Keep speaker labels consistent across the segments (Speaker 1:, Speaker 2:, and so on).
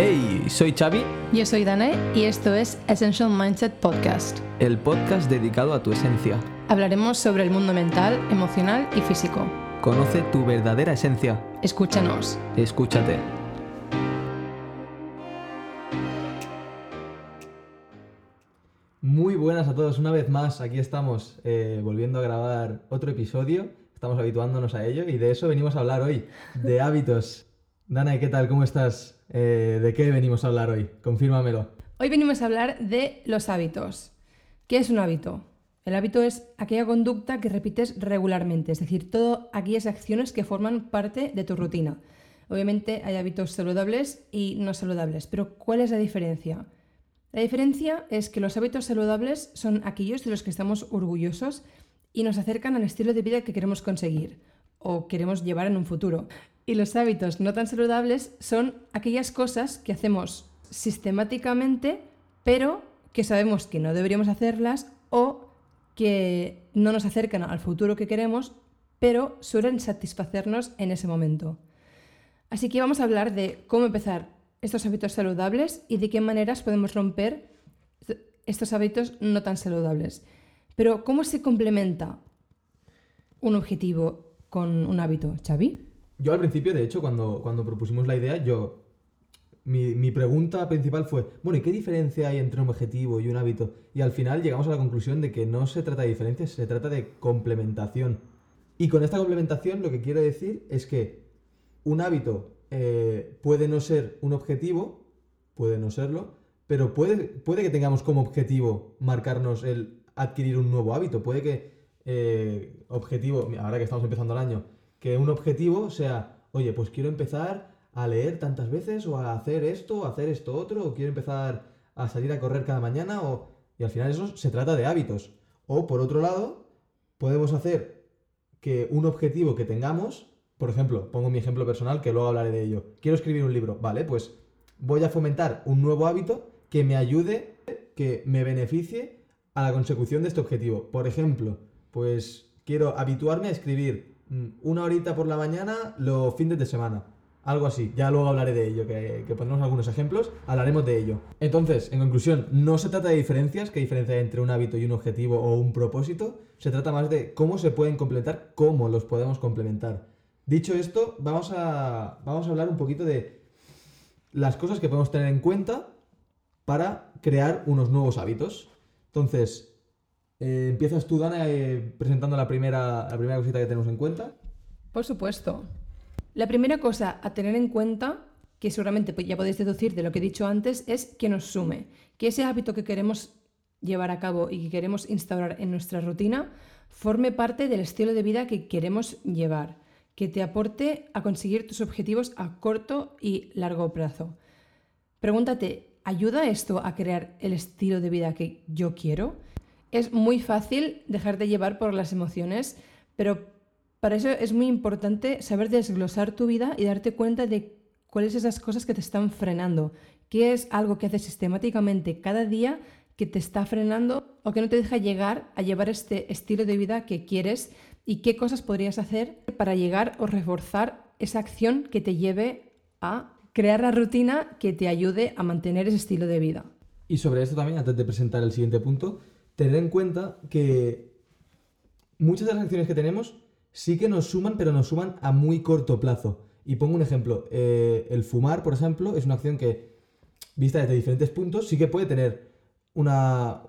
Speaker 1: Hey, soy Xavi,
Speaker 2: Yo soy Danae y esto es Essential Mindset Podcast.
Speaker 1: el podcast dedicado a tu esencia.
Speaker 2: Hablaremos sobre el mundo mental, emocional y físico.
Speaker 1: Conoce tu verdadera esencia.
Speaker 2: Escúchanos.
Speaker 1: Escúchate. Muy buenas a todos, una vez más, aquí estamos eh, volviendo a grabar otro episodio, estamos habituándonos a ello y de eso venimos a hablar hoy, de hábitos. Dana, ¿qué tal? ¿Cómo estás? Eh, ¿De qué venimos a hablar hoy? Confírmamelo.
Speaker 2: Hoy venimos a hablar de los hábitos. ¿Qué es un hábito? El hábito es aquella conducta que repites regularmente, es decir, todas aquellas acciones que forman parte de tu rutina. Obviamente hay hábitos saludables y no saludables, pero ¿cuál es la diferencia? La diferencia es que los hábitos saludables son aquellos de los que estamos orgullosos y nos acercan al estilo de vida que queremos conseguir o queremos llevar en un futuro. Y los hábitos no tan saludables son aquellas cosas que hacemos sistemáticamente, pero que sabemos que no deberíamos hacerlas o que no nos acercan al futuro que queremos, pero suelen satisfacernos en ese momento. Así que vamos a hablar de cómo empezar estos hábitos saludables y de qué maneras podemos romper estos hábitos no tan saludables. Pero ¿cómo se complementa un objetivo con un hábito, Xavi?
Speaker 1: Yo al principio, de hecho, cuando, cuando propusimos la idea, yo. Mi, mi pregunta principal fue: bueno, ¿y qué diferencia hay entre un objetivo y un hábito? Y al final llegamos a la conclusión de que no se trata de diferencias, se trata de complementación. Y con esta complementación lo que quiero decir es que un hábito eh, puede no ser un objetivo, puede no serlo, pero puede, puede que tengamos como objetivo marcarnos el adquirir un nuevo hábito. Puede que eh, objetivo, ahora que estamos empezando el año, que un objetivo sea, oye, pues quiero empezar a leer tantas veces o a hacer esto, o hacer esto otro, o quiero empezar a salir a correr cada mañana, o... y al final eso se trata de hábitos. O por otro lado, podemos hacer que un objetivo que tengamos, por ejemplo, pongo mi ejemplo personal que luego hablaré de ello. Quiero escribir un libro, vale, pues voy a fomentar un nuevo hábito que me ayude, que me beneficie a la consecución de este objetivo. Por ejemplo, pues quiero habituarme a escribir una horita por la mañana los fines de semana. Algo así, ya luego hablaré de ello, que, que pondremos algunos ejemplos, hablaremos de ello. Entonces, en conclusión, no se trata de diferencias, qué diferencia entre un hábito y un objetivo o un propósito, se trata más de cómo se pueden complementar, cómo los podemos complementar. Dicho esto, vamos a, vamos a hablar un poquito de las cosas que podemos tener en cuenta para crear unos nuevos hábitos. Entonces, eh, empiezas tú, Dana, eh, presentando la primera, la primera cosita que tenemos en cuenta.
Speaker 2: Por supuesto. La primera cosa a tener en cuenta, que seguramente ya podéis deducir de lo que he dicho antes, es que nos sume, que ese hábito que queremos llevar a cabo y que queremos instaurar en nuestra rutina forme parte del estilo de vida que queremos llevar, que te aporte a conseguir tus objetivos a corto y largo plazo. Pregúntate, ¿ayuda esto a crear el estilo de vida que yo quiero? Es muy fácil dejar de llevar por las emociones, pero para eso es muy importante saber desglosar tu vida y darte cuenta de cuáles son esas cosas que te están frenando, qué es algo que haces sistemáticamente cada día que te está frenando o que no te deja llegar a llevar este estilo de vida que quieres y qué cosas podrías hacer para llegar o reforzar esa acción que te lleve a crear la rutina que te ayude a mantener ese estilo de vida.
Speaker 1: Y sobre esto también, antes de presentar el siguiente punto, tener en cuenta que muchas de las acciones que tenemos sí que nos suman, pero nos suman a muy corto plazo. Y pongo un ejemplo, eh, el fumar, por ejemplo, es una acción que, vista desde diferentes puntos, sí que puede tener una,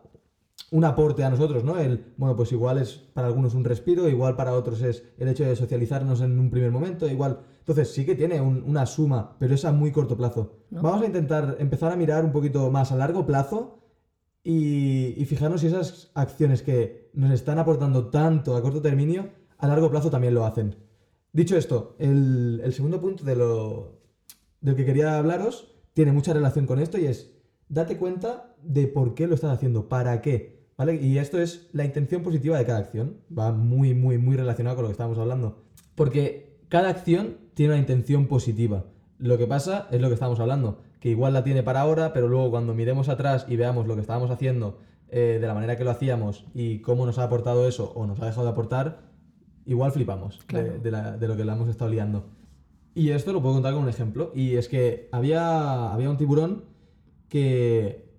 Speaker 1: un aporte a nosotros, ¿no? El, bueno, pues igual es para algunos un respiro, igual para otros es el hecho de socializarnos en un primer momento, igual... Entonces sí que tiene un- una suma, pero es a muy corto plazo.
Speaker 2: ¿No?
Speaker 1: Vamos a intentar empezar a mirar un poquito más a largo plazo y, y fijarnos si esas acciones que nos están aportando tanto a corto término, a largo plazo también lo hacen. Dicho esto, el, segundo punto de lo, del que quería hablaros tiene mucha relación con esto y es, date cuenta de por qué lo estás haciendo, para qué, ¿vale? Y esto es la intención positiva de cada acción, va muy, muy, muy relacionado con lo que estábamos hablando. Porque cada acción tiene una intención positiva. Lo que pasa es lo que estábamos hablando, que igual la tiene para ahora, pero luego cuando miremos atrás y veamos lo que estábamos haciendo eh, de la manera que lo hacíamos y cómo nos ha aportado eso o nos ha dejado de aportar, igual flipamos de-
Speaker 2: Claro.
Speaker 1: de, la- de lo que la hemos estado liando. Y esto lo puedo contar con un ejemplo. Y es que había, había un tiburón que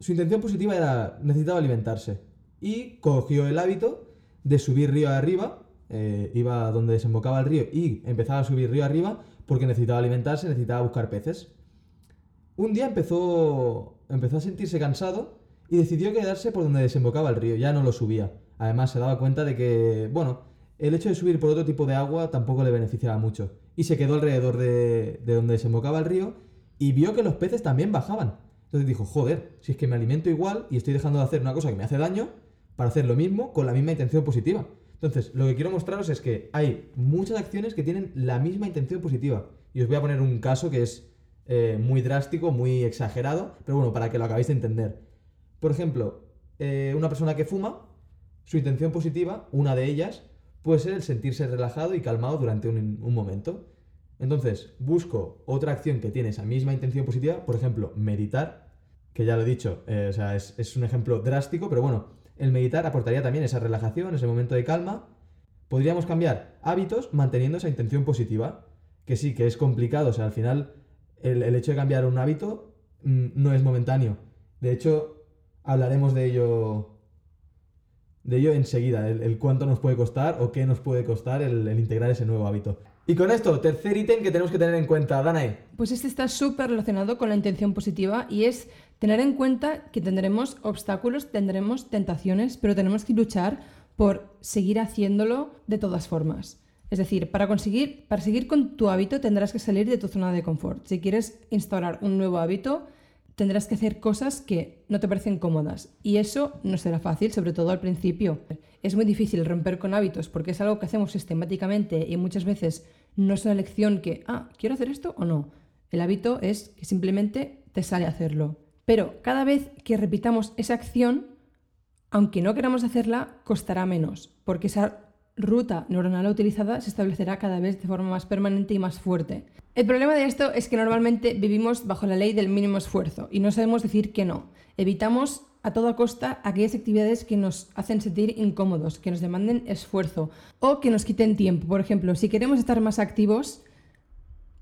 Speaker 1: su intención positiva era necesitaba alimentarse. Y cogió el hábito de subir río arriba, eh, iba donde desembocaba el río y empezaba a subir río arriba porque necesitaba alimentarse, necesitaba buscar peces. Un día empezó, empezó a sentirse cansado y decidió quedarse por donde desembocaba el río, ya no lo subía. Además se daba cuenta de que, bueno, el hecho de subir por otro tipo de agua tampoco le beneficiaba mucho. Y se quedó alrededor de, de donde desembocaba el río y vio que los peces también bajaban. Entonces dijo, joder, si es que me alimento igual y estoy dejando de hacer una cosa que me hace daño para hacer lo mismo con la misma intención positiva. Entonces, lo que quiero mostraros es que hay muchas acciones que tienen la misma intención positiva. Y os voy a poner un caso que es eh, muy drástico, muy exagerado, pero bueno, para que lo acabéis de entender. Por ejemplo, eh, una persona que fuma, su intención positiva, una de ellas, puede ser el sentirse relajado y calmado durante un, momento. Entonces, busco otra acción que tiene esa misma intención positiva, por ejemplo, meditar, que ya lo he dicho, eh, o sea, es, un ejemplo drástico, pero bueno, el meditar aportaría también esa relajación, ese momento de calma. Podríamos cambiar hábitos manteniendo esa intención positiva, que sí, que es complicado, o sea, al final el, el hecho de cambiar un hábito mmm, no es momentáneo. De hecho, hablaremos de ello de ello enseguida, el, el, cuánto nos puede costar o qué nos puede costar el, el integrar ese nuevo hábito. Y con esto, tercer ítem que tenemos que tener en cuenta, Danae.
Speaker 2: Pues este está súper relacionado con la intención positiva y es tener en cuenta que tendremos obstáculos, tendremos tentaciones, pero tenemos que luchar por seguir haciéndolo de todas formas. Es decir, para conseguir, para seguir con tu hábito tendrás que salir de tu zona de confort. Si quieres instaurar un nuevo hábito, tendrás que hacer cosas que no te parecen cómodas. Y eso no será fácil, sobre todo al principio. Es muy difícil romper con hábitos porque es algo que hacemos sistemáticamente y muchas veces no es una elección que, ah, quiero hacer esto o no. El hábito es que simplemente te sale hacerlo. Pero cada vez que repitamos esa acción, aunque no queramos hacerla, costará menos, porque esa ruta neuronal utilizada se establecerá cada vez de forma más permanente y más fuerte. El problema de esto es que normalmente vivimos bajo la ley del mínimo esfuerzo y no sabemos decir que no. Evitamos a toda costa aquellas actividades que nos hacen sentir incómodos, que nos demanden esfuerzo o que nos quiten tiempo. Por ejemplo, si queremos estar más activos,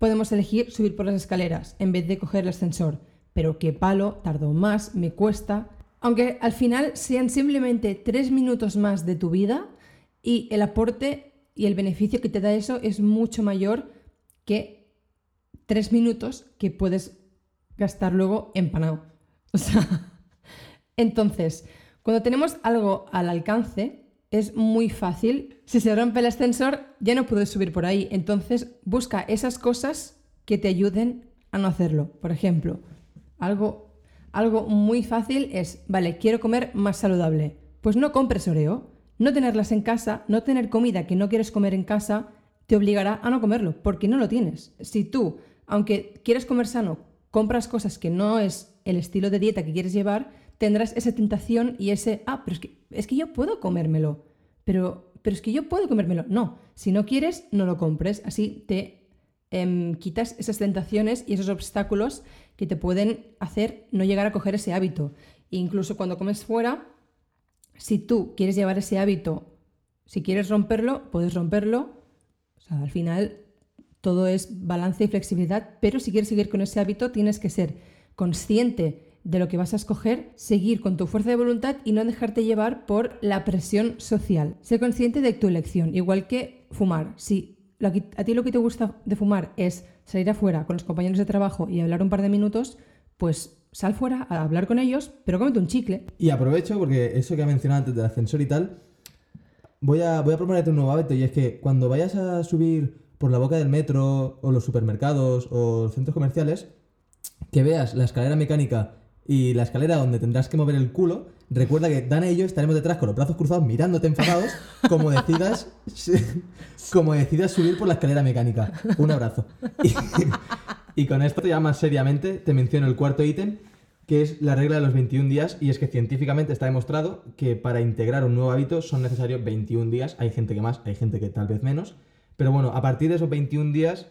Speaker 2: podemos elegir subir por las escaleras en vez de coger el ascensor. Pero qué palo, tardo más, me cuesta. Aunque al final sean simplemente tres minutos más de tu vida, y el aporte y el beneficio que te da eso es mucho mayor que tres minutos que puedes gastar luego empanado. O sea, entonces, cuando tenemos algo al alcance, es muy fácil. Si se rompe el ascensor, ya no puedes subir por ahí. Entonces, busca esas cosas que te ayuden a no hacerlo. Por ejemplo, algo, algo muy fácil es, vale, quiero comer más saludable. Pues no compres Oreo no tenerlas en casa, no tener comida que no quieres comer en casa, te obligará a no comerlo, porque no lo tienes. Si tú, aunque quieres comer sano, compras cosas que no es el estilo de dieta que quieres llevar, tendrás esa tentación y ese, ah, pero es que, es que yo puedo comérmelo, pero, pero es que yo puedo comérmelo. No, si no quieres, no lo compres, así te eh, quitas esas tentaciones y esos obstáculos que te pueden hacer no llegar a coger ese hábito. Incluso cuando comes fuera, si tú quieres llevar ese hábito, si quieres romperlo, puedes romperlo. Al final todo es balance y flexibilidad, pero si quieres seguir con ese hábito tienes que ser consciente de lo que vas a escoger, seguir con tu fuerza de voluntad y no dejarte llevar por la presión social. Sé consciente de tu elección, igual que fumar. A ti lo que te gusta de fumar es salir afuera con los compañeros de trabajo y hablar un par de minutos, pues sal fuera a hablar con ellos, pero cómete un chicle.
Speaker 1: Y aprovecho, porque eso que ha mencionado antes del ascensor y tal, voy a, voy a proponerte un nuevo hábito y es que cuando vayas a subir por la boca del metro o los supermercados o los centros comerciales, que veas la escalera mecánica y la escalera donde tendrás que mover el culo, recuerda que Dana y yo estaremos detrás con los brazos cruzados mirándote enfadados como decidas, como decidas subir por la escalera mecánica. Un abrazo. Y, y con esto ya más seriamente te menciono el cuarto ítem, que es la regla de los 21 días, y es que científicamente está demostrado que para integrar un nuevo hábito son necesarios 21 días, hay gente que más, hay gente que tal vez menos, pero bueno, a partir de esos 21 días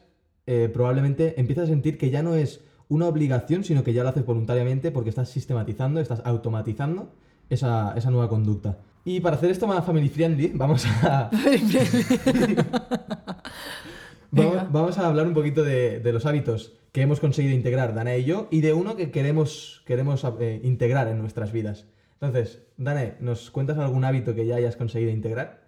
Speaker 1: eh, probablemente empiezas a sentir que ya no es una obligación, sino que ya lo haces voluntariamente porque estás sistematizando, estás automatizando esa, esa nueva conducta. Y para hacer esto más family friendly, vamos a... Vamos, vamos a hablar un poquito de, de los hábitos que hemos conseguido integrar, Dana y yo, y de uno que queremos, queremos eh, integrar en nuestras vidas. Entonces, Dana, ¿nos cuentas algún hábito que ya hayas conseguido integrar?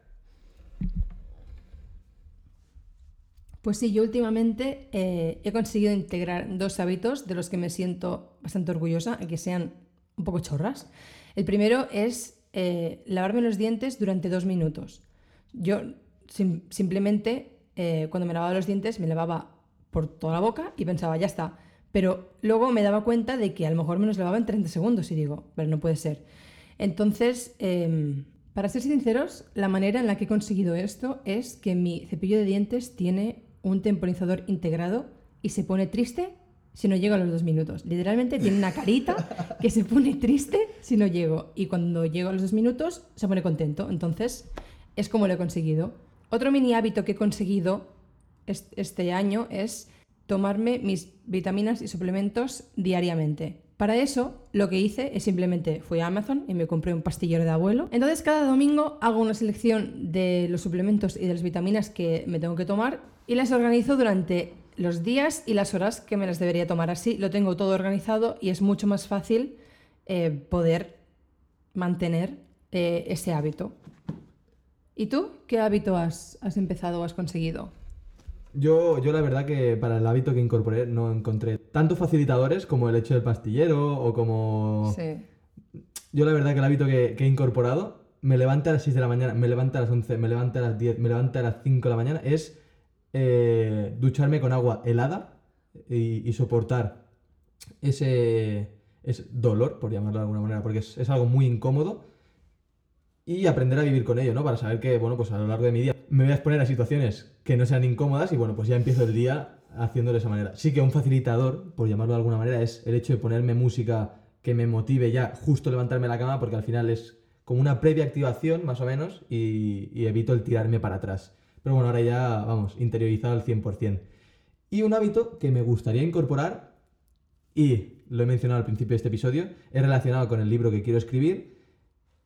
Speaker 2: Pues sí, yo últimamente eh, he conseguido integrar dos hábitos de los que me siento bastante orgullosa, que sean un poco chorras. El primero es eh, lavarme los dientes durante dos minutos. Yo sim- simplemente eh, cuando me lavaba los dientes me lavaba por toda la boca y pensaba, ya está. Pero luego me daba cuenta de que a lo mejor me los lavaba en 30 segundos y digo, pero no puede ser. Entonces, em, para ser sinceros, la manera en la que he conseguido esto es que mi cepillo de dientes tiene un temporizador integrado y se pone triste si no llego a los dos minutos. Literalmente tiene una carita que se pone triste si no llego. Y cuando llego a los dos minutos se pone contento. Entonces, es como lo he conseguido. Otro mini hábito que he conseguido est- este año es tomarme mis vitaminas y suplementos diariamente. Para eso, lo que hice es simplemente fui a Amazon y me compré un pastillero de abuelo. Entonces, cada domingo hago una selección de los suplementos y de las vitaminas que me tengo que tomar y las organizo durante los días y las horas que me las debería tomar. Así lo tengo todo organizado y es mucho más fácil eh, poder mantener eh, ese hábito. ¿Y tú qué hábito has, has empezado o has conseguido?
Speaker 1: Yo, yo la verdad que para el hábito que incorporé no encontré tanto facilitadores como el hecho del pastillero o como...
Speaker 2: Sí.
Speaker 1: Yo la verdad que el hábito que, que he incorporado, me levanta a las 6 de la mañana, me levanta a las 11, me levanta a las 10, me levanta a las 5 de la mañana, es eh, ducharme con agua helada y, soportar ese, dolor, por llamarlo de alguna manera, porque es, es algo muy incómodo y aprender a vivir con ello, ¿no? Para saber que, bueno, pues a lo largo de mi día me voy a exponer a situaciones que no sean incómodas y, bueno, pues ya empiezo el día haciéndolo de esa manera. Sí que un facilitador, por llamarlo de alguna manera, es el hecho de ponerme música que me motive ya justo levantarme la cama, porque al final es como una previa activación, más o menos, y evito el tirarme para atrás. Pero bueno, ahora ya, vamos, interiorizado al 100%. Y un hábito que me gustaría incorporar, y lo he mencionado al principio de este episodio, es relacionado con el libro que quiero escribir,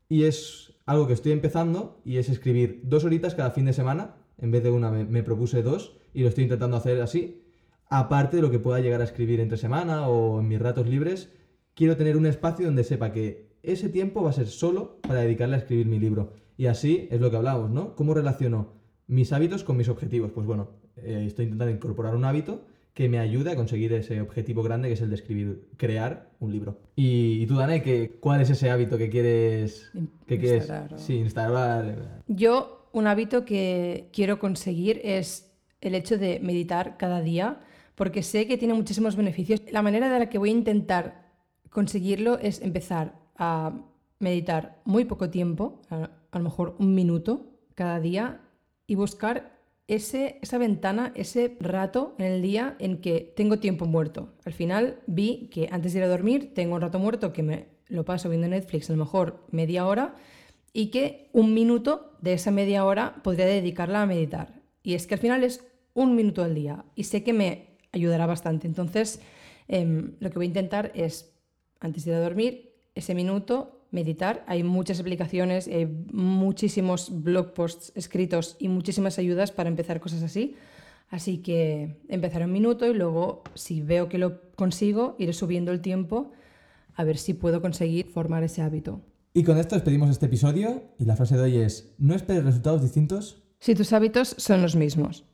Speaker 1: y es algo que estoy empezando y es escribir dos horitas cada fin de semana. En vez de una me, propuse dos y lo estoy intentando hacer así. Aparte de lo que pueda llegar a escribir entre semana o en mis ratos libres, quiero tener un espacio donde sepa que ese tiempo va a ser solo para dedicarle a escribir mi libro. Y así es lo que hablamos, ¿no? ¿Cómo relaciono mis hábitos con mis objetivos? Pues bueno, eh, estoy intentando incorporar un hábito que me ayude a conseguir ese objetivo grande que es el de escribir, crear un libro. Y, y tú, Dane, ¿qué- ¿cuál es ese hábito que quieres, que quieres
Speaker 2: o-
Speaker 1: sí, instalar?
Speaker 2: Yo, un hábito que quiero conseguir es el hecho de meditar cada día, porque sé que tiene muchísimos beneficios. La manera de la que voy a intentar conseguirlo es empezar a meditar muy poco tiempo, a, a lo mejor un minuto cada día, y buscar ese, esa ventana, ese rato en el día en que tengo tiempo muerto. Al final vi que antes de ir a dormir tengo un rato muerto que me lo paso viendo Netflix, a lo mejor media hora, y que un minuto de esa media hora podría dedicarla a meditar. Y es que al final es un minuto al día y sé que me ayudará bastante. Entonces, em, lo que voy a intentar es, antes de ir a dormir, ese minuto meditar. Hay muchas aplicaciones, hay muchísimos blog posts escritos y muchísimas ayudas para empezar cosas así. Así que empezaré un minuto y luego, si veo que lo consigo, iré subiendo el tiempo a ver si puedo conseguir formar ese hábito.
Speaker 1: Y con esto despedimos este episodio y la frase de hoy es, no esperes resultados distintos.
Speaker 2: Si tus hábitos son los mismos.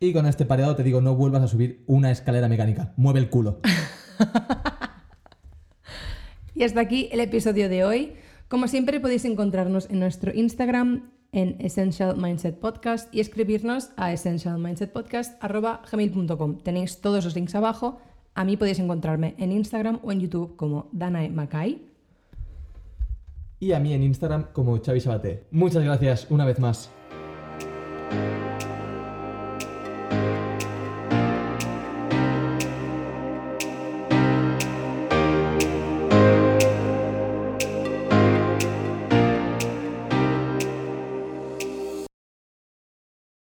Speaker 1: Y con este pareado te digo, no vuelvas a subir una escalera mecánica, mueve el culo.
Speaker 2: Y hasta aquí el episodio de hoy. Como siempre podéis encontrarnos en nuestro Instagram en Essential Mindset Podcast y escribirnos a essentialmindsetpodcast.gmail.com. Tenéis todos los links abajo. A mí podéis encontrarme en Instagram o en YouTube como Danae Mackay.
Speaker 1: Y a mí en Instagram como Xavi Sabaté. Muchas gracias una vez más.